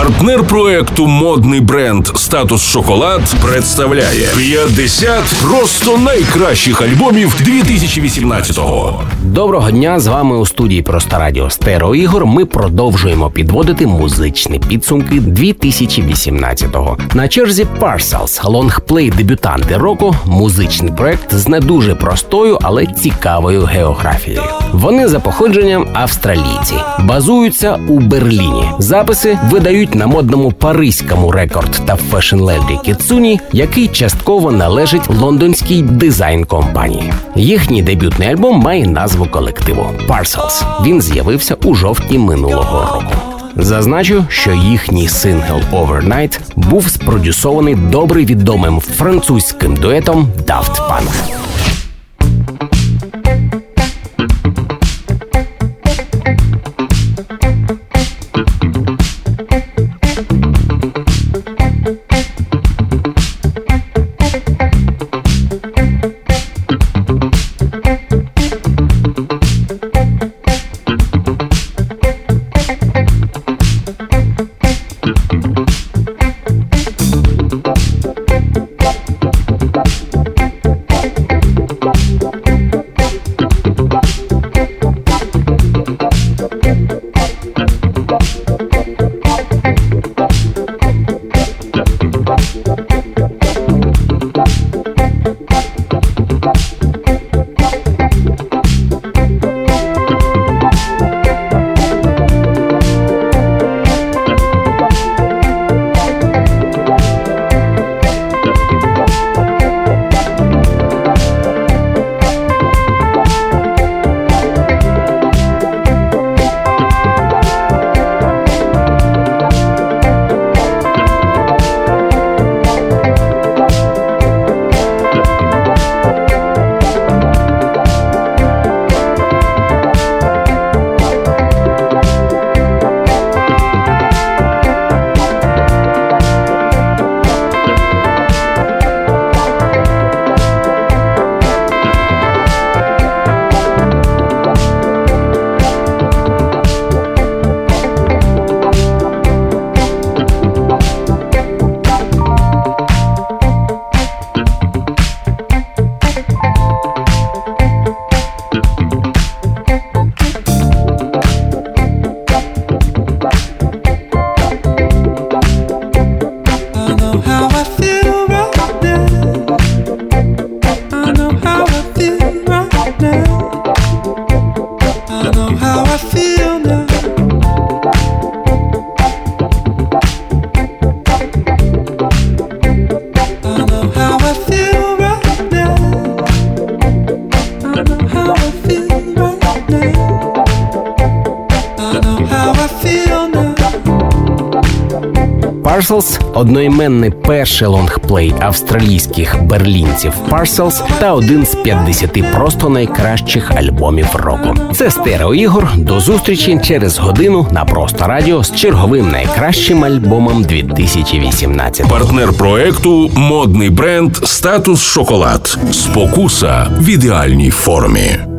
Партнер проекту модний бренд Статус Шоколад представляє 50 просто найкращих альбомів 2018-го. Доброго дня! З вами у студії Просто Радіо Стерео Ігор. Ми продовжуємо підводити музичні підсумки 2018-го. На черзі Parcels – лонгплей дебютанти року, музичний проект з не дуже простою, але цікавою географією. Вони за походженням австралійці, базуються у Берліні. Записи видають на модному паризькому рекорд та фешн-лейблі Kitsuné, який частково належить лондонській дизайн компанії. Їхній дебютний альбом має назву колективу Parcels. Він з'явився у жовтні минулого року. Зазначу, що їхній сингл Overnight був спродюсований добре відомим французьким дуетом Daft Punk. Thank mm -hmm. you. Parcels – одноіменний перший лонгплей австралійських берлінців Parcels та один з 50 просто найкращих альбомів року. Це стерео ігор. До зустрічі через годину на просто радіо з черговим найкращим альбомом 2018. Партнер проекту модний бренд Статус Шоколад. Спокуса в ідеальній формі.